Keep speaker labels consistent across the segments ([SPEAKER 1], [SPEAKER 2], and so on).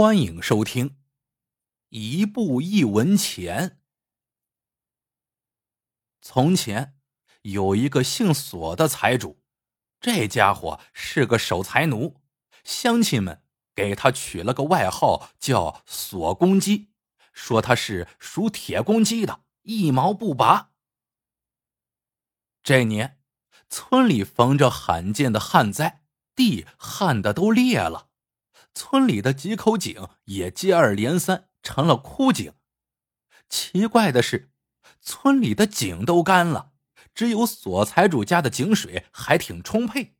[SPEAKER 1] 欢迎收听《一步一文钱》。从前有一个姓索的财主，这家伙是个守财奴，乡亲们给他取了个外号叫“锁公鸡”，说他是属铁公鸡的，一毛不拔。这年，村里逢着罕见的旱灾，地旱的都裂了。村里的几口井也接二连三成了枯井。奇怪的是，村里的井都干了，只有索财主家的井水还挺充沛。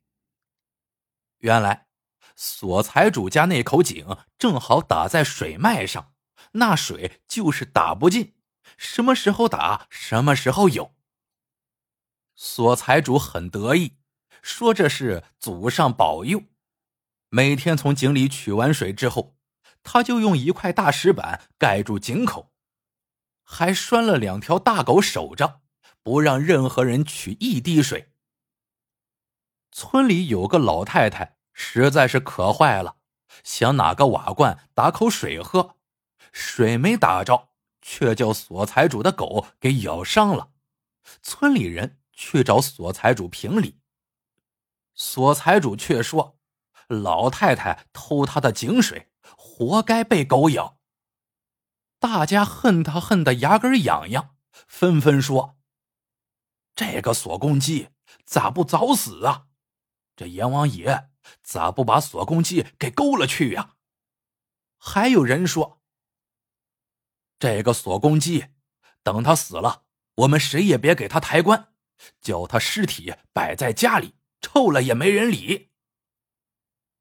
[SPEAKER 1] 原来，索财主家那口井正好打在水脉上，那水就是打不进，什么时候打什么时候有。索财主很得意，说这是祖上保佑。每天从井里取完水之后，他就用一块大石板盖住井口，还拴了两条大狗守着，不让任何人取一滴水。村里有个老太太实在是渴坏了，想拿个瓦罐打口水喝，水没打着，却叫索财主的狗给咬伤了。村里人去找索财主评理，索财主却说。老太太偷他的井水，活该被狗咬。大家恨他恨得牙根痒痒，纷纷说：“这个锁公鸡咋不早死啊？这阎王爷咋不把锁公鸡给勾了去呀？”还有人说：“这个锁公鸡，等他死了，我们谁也别给他抬棺，叫他尸体摆在家里，臭了也没人理。”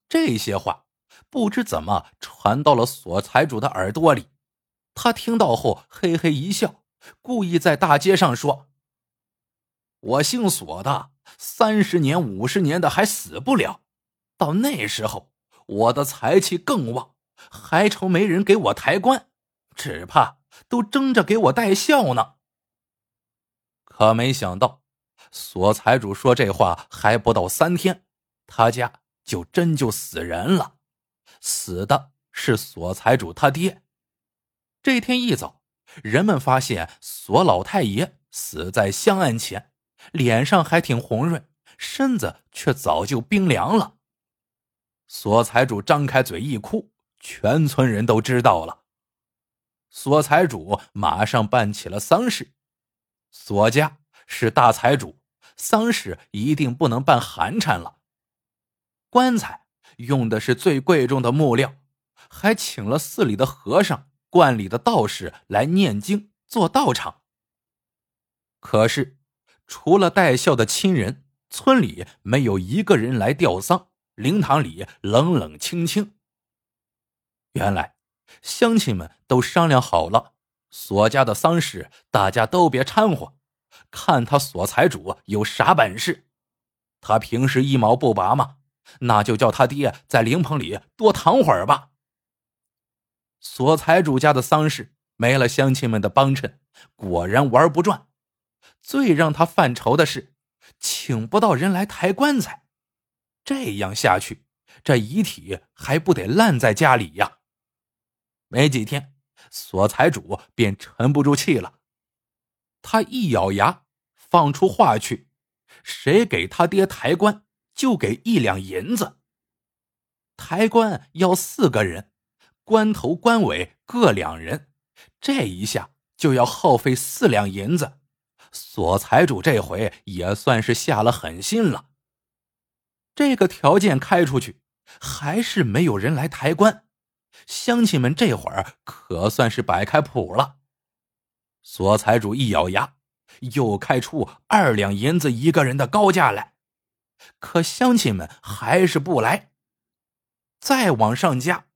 [SPEAKER 1] 这些话不知怎么传到了索财主的耳朵里，他听到后嘿嘿一笑，故意在大街上说：“我姓索的，三十年、五十年的还死不了，到那时候我的财气更旺，还愁没人给我抬棺，只怕都争着给我带孝呢。”可没想到，索财主说这话还不到三天，他家。就真就死人了，死的是索财主他爹。这天一早，人们发现索老太爷死在香案前，脸上还挺红润，身子却早就冰凉了。索财主张开嘴一哭，全村人都知道了。索财主马上办起了丧事。索家是大财主，丧事一定不能办寒碜了。棺材用的是最贵重的木料，还请了寺里的和尚、观里的道士来念经做道场。可是，除了带孝的亲人，村里没有一个人来吊丧，灵堂里冷冷清清。原来，乡亲们都商量好了，索家的丧事大家都别掺和，看他索财主有啥本事。他平时一毛不拔吗？那就叫他爹在灵棚里多躺会儿吧。索财主家的丧事没了乡亲们的帮衬，果然玩不转。最让他犯愁的是，请不到人来抬棺材。这样下去，这遗体还不得烂在家里呀？没几天，索财主便沉不住气了。他一咬牙，放出话去：“谁给他爹抬棺？”就给一两银子。抬棺要四个人，棺头棺尾各两人，这一下就要耗费四两银子。索财主这回也算是下了狠心了。这个条件开出去，还是没有人来抬棺。乡亲们这会儿可算是摆开谱了。索财主一咬牙，又开出二两银子一个人的高价来。可乡亲们还是不来，再往上加，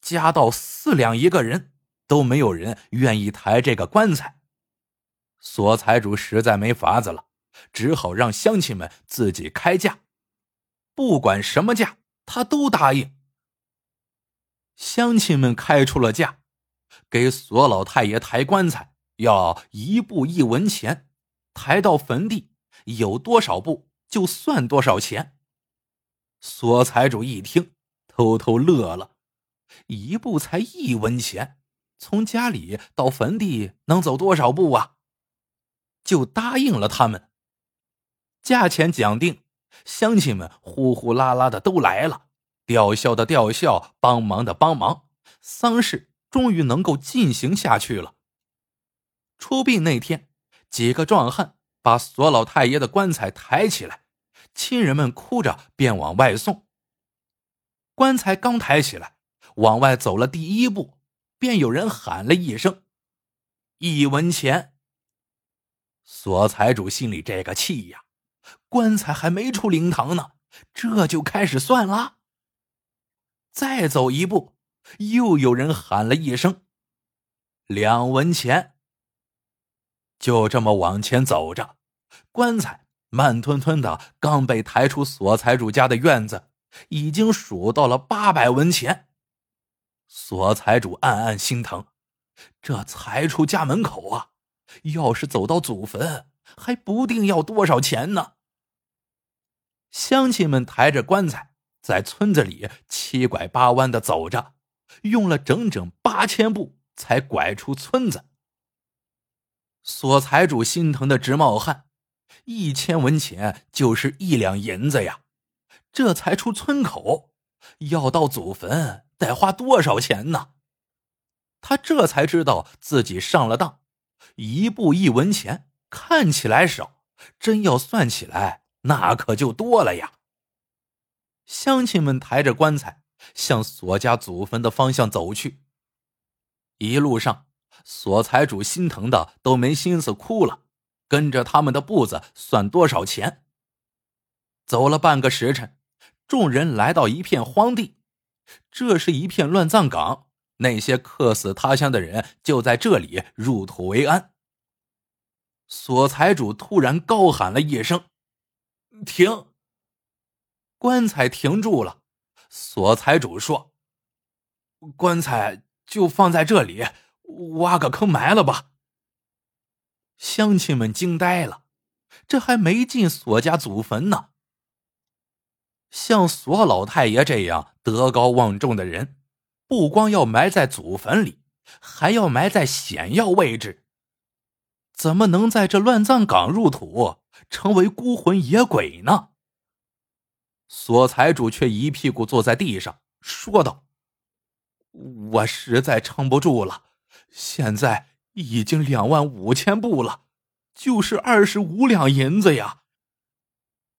[SPEAKER 1] 加到四两一个人，都没有人愿意抬这个棺材。索财主实在没法子了，只好让乡亲们自己开价，不管什么价，他都答应。乡亲们开出了价，给索老太爷抬棺材要一步一文钱，抬到坟地有多少步？就算多少钱。索财主一听，偷偷乐了，一步才一文钱，从家里到坟地能走多少步啊？就答应了他们。价钱讲定，乡亲们呼呼啦啦的都来了，吊孝的吊孝，帮忙的帮忙，丧事终于能够进行下去了。出殡那天，几个壮汉把索老太爷的棺材抬起来，亲人们哭着便往外送。棺材刚抬起来，往外走了第一步，便有人喊了一声：“一文钱。”索财主心里这个气呀！棺材还没出灵堂呢，这就开始算了。再走一步，又有人喊了一声：“两文钱。”就这么往前走着，棺材慢吞吞的刚被抬出索财主家的院子，已经数到了八百文钱。索财主暗暗心疼，这才出家门口啊，要是走到祖坟，还不定要多少钱呢。乡亲们抬着棺材在村子里七拐八弯的走着，用了整整八千步才拐出村子。索财主心疼的直冒汗，一千文钱就是一两银子呀，这才出村口，要到祖坟得花多少钱呢？他这才知道自己上了当，一步一文钱看起来少，真要算起来。那可就多了呀！乡亲们抬着棺材向索家祖坟的方向走去。一路上，索财主心疼的都没心思哭了，跟着他们的步子算多少钱。走了半个时辰，众人来到一片荒地，这是一片乱葬岗，那些客死他乡的人就在这里入土为安。索财主突然高喊了一声。停！棺材停住了。索财主说：“棺材就放在这里，挖个坑埋了吧。”乡亲们惊呆了，这还没进索家祖坟呢。像索老太爷这样德高望重的人，不光要埋在祖坟里，还要埋在险要位置。怎么能在这乱葬岗入土？成为孤魂野鬼呢？索财主却一屁股坐在地上，说道：“我实在撑不住了，现在已经两万五千步了，就是二十五两银子呀。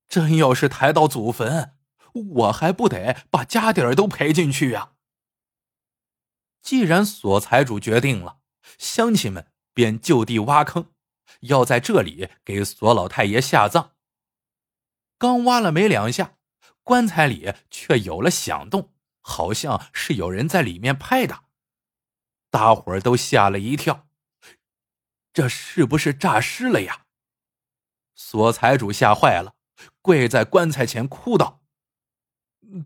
[SPEAKER 1] 真要是抬到祖坟，我还不得把家底儿都赔进去呀？”既然索财主决定了，乡亲们便就地挖坑。要在这里给索老太爷下葬。刚挖了没两下，棺材里却有了响动，好像是有人在里面拍打。大伙儿都吓了一跳，这是不是诈尸了呀？索财主吓坏了，跪在棺材前哭道：“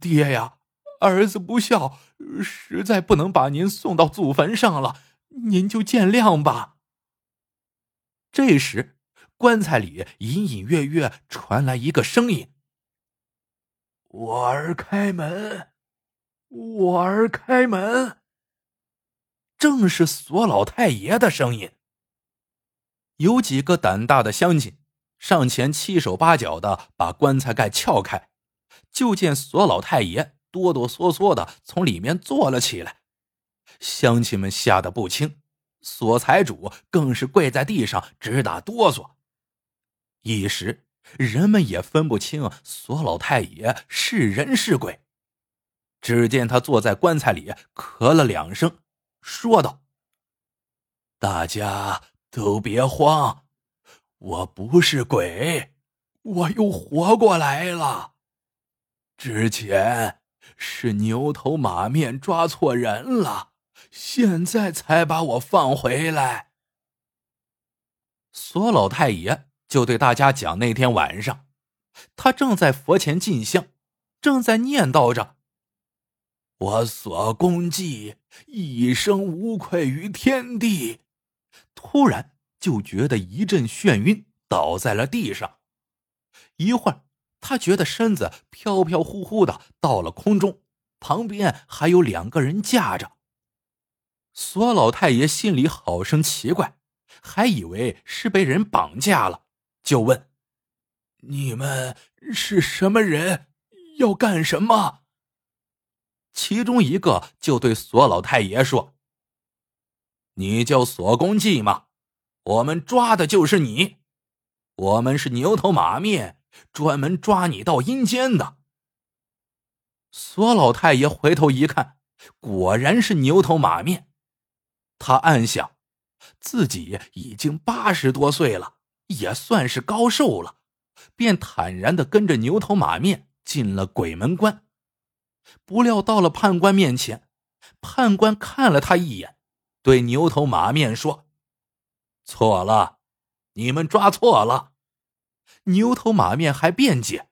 [SPEAKER 1] 爹呀，儿子不孝，实在不能把您送到祖坟上了，您就见谅吧。”这时，棺材里隐隐约约传来一个声音：“我儿开门，我儿开门。”正是索老太爷的声音。有几个胆大的乡亲上前七手八脚的把棺材盖撬开，就见索老太爷哆哆嗦嗦的从里面坐了起来。乡亲们吓得不轻。索财主更是跪在地上直打哆嗦，一时人们也分不清索老太爷是人是鬼。只见他坐在棺材里，咳了两声，说道：“大家都别慌，我不是鬼，我又活过来了。之前是牛头马面抓错人了。”现在才把我放回来。索老太爷就对大家讲：那天晚上，他正在佛前进香，正在念叨着：“我所功绩，一生无愧于天地。”突然就觉得一阵眩晕，倒在了地上。一会儿，他觉得身子飘飘忽忽的到了空中，旁边还有两个人架着。索老太爷心里好生奇怪，还以为是被人绑架了，就问：“
[SPEAKER 2] 你们是什么人？要干什么？”
[SPEAKER 1] 其中一个就对索老太爷说：“你叫索公济吗？我们抓的就是你。我们是牛头马面，专门抓你到阴间的。”索老太爷回头一看，果然是牛头马面。他暗想，自己已经八十多岁了，也算是高寿了，便坦然的跟着牛头马面进了鬼门关。不料到了判官面前，判官看了他一眼，对牛头马面说：“错了，你们抓错了。”牛头马面还辩解：“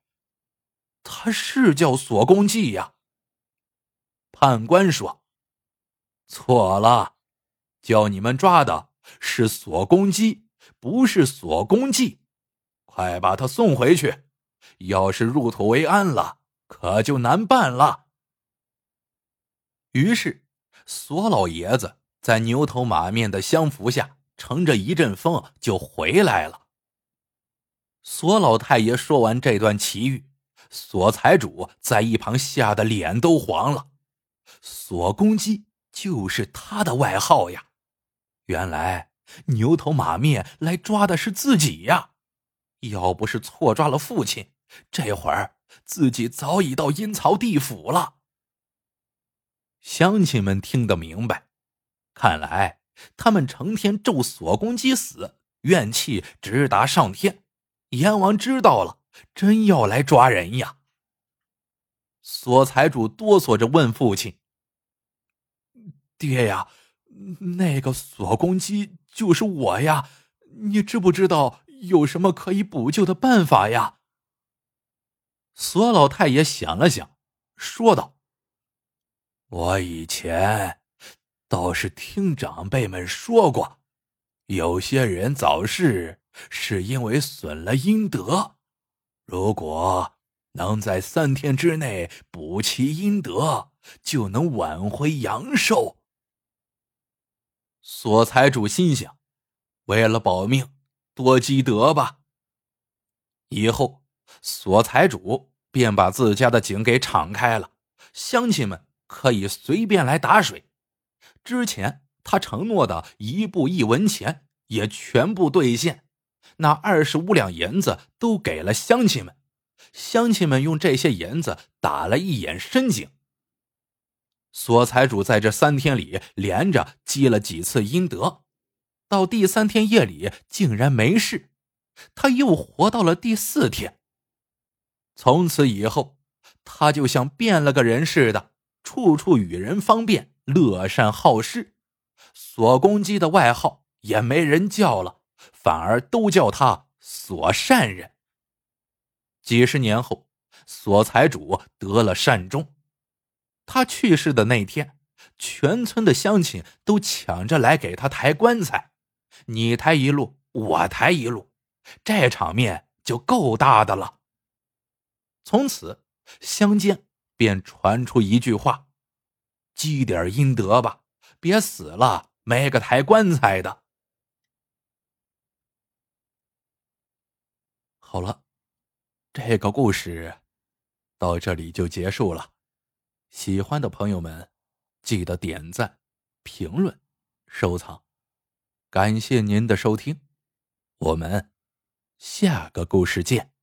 [SPEAKER 1] 他是叫索公济呀。”判官说：“错了，叫你们抓的是索公鸡，不是索公济。快把他送回去，要是入土为安了，可就难办了。”于是，索老爷子在牛头马面的相扶下，乘着一阵风就回来了。索老太爷说完这段奇遇，索财主在一旁吓得脸都黄了。索公鸡就是他的外号呀！原来牛头马面来抓的是自己呀！要不是错抓了父亲，这会儿自己早已到阴曹地府了。乡亲们听得明白，看来他们成天咒索公鸡死，怨气直达上天。阎王知道了，真要来抓人呀！索财主哆嗦着问父亲：“爹呀，那个索公鸡就是我呀，你知不知道有什么可以补救的办法呀？”索老太爷想了想，说道。我以前倒是听长辈们说过，有些人早逝是因为损了阴德，如果能在三天之内补其阴德，就能挽回阳寿。索财主心想，为了保命，多积德吧。以后，索财主便把自家的井给敞开了，乡亲们。可以随便来打水。之前他承诺的一步一文钱也全部兑现，那二十五两银子都给了乡亲们。乡亲们用这些银子打了一眼深井。索财主在这三天里连着积了几次阴德，到第三天夜里竟然没事，他又活到了第四天。从此以后，他就像变了个人似的。处处与人方便，乐善好施。索公鸡的外号也没人叫了，反而都叫他索善人。几十年后，索财主得了善终。他去世的那天，全村的乡亲都抢着来给他抬棺材，你抬一路，我抬一路，这场面就够大的了。从此，乡间。便传出一句话：“积点阴德吧，别死了没个抬棺材的。”好了，这个故事到这里就结束了。喜欢的朋友们，记得点赞、评论、收藏。感谢您的收听，我们下个故事见。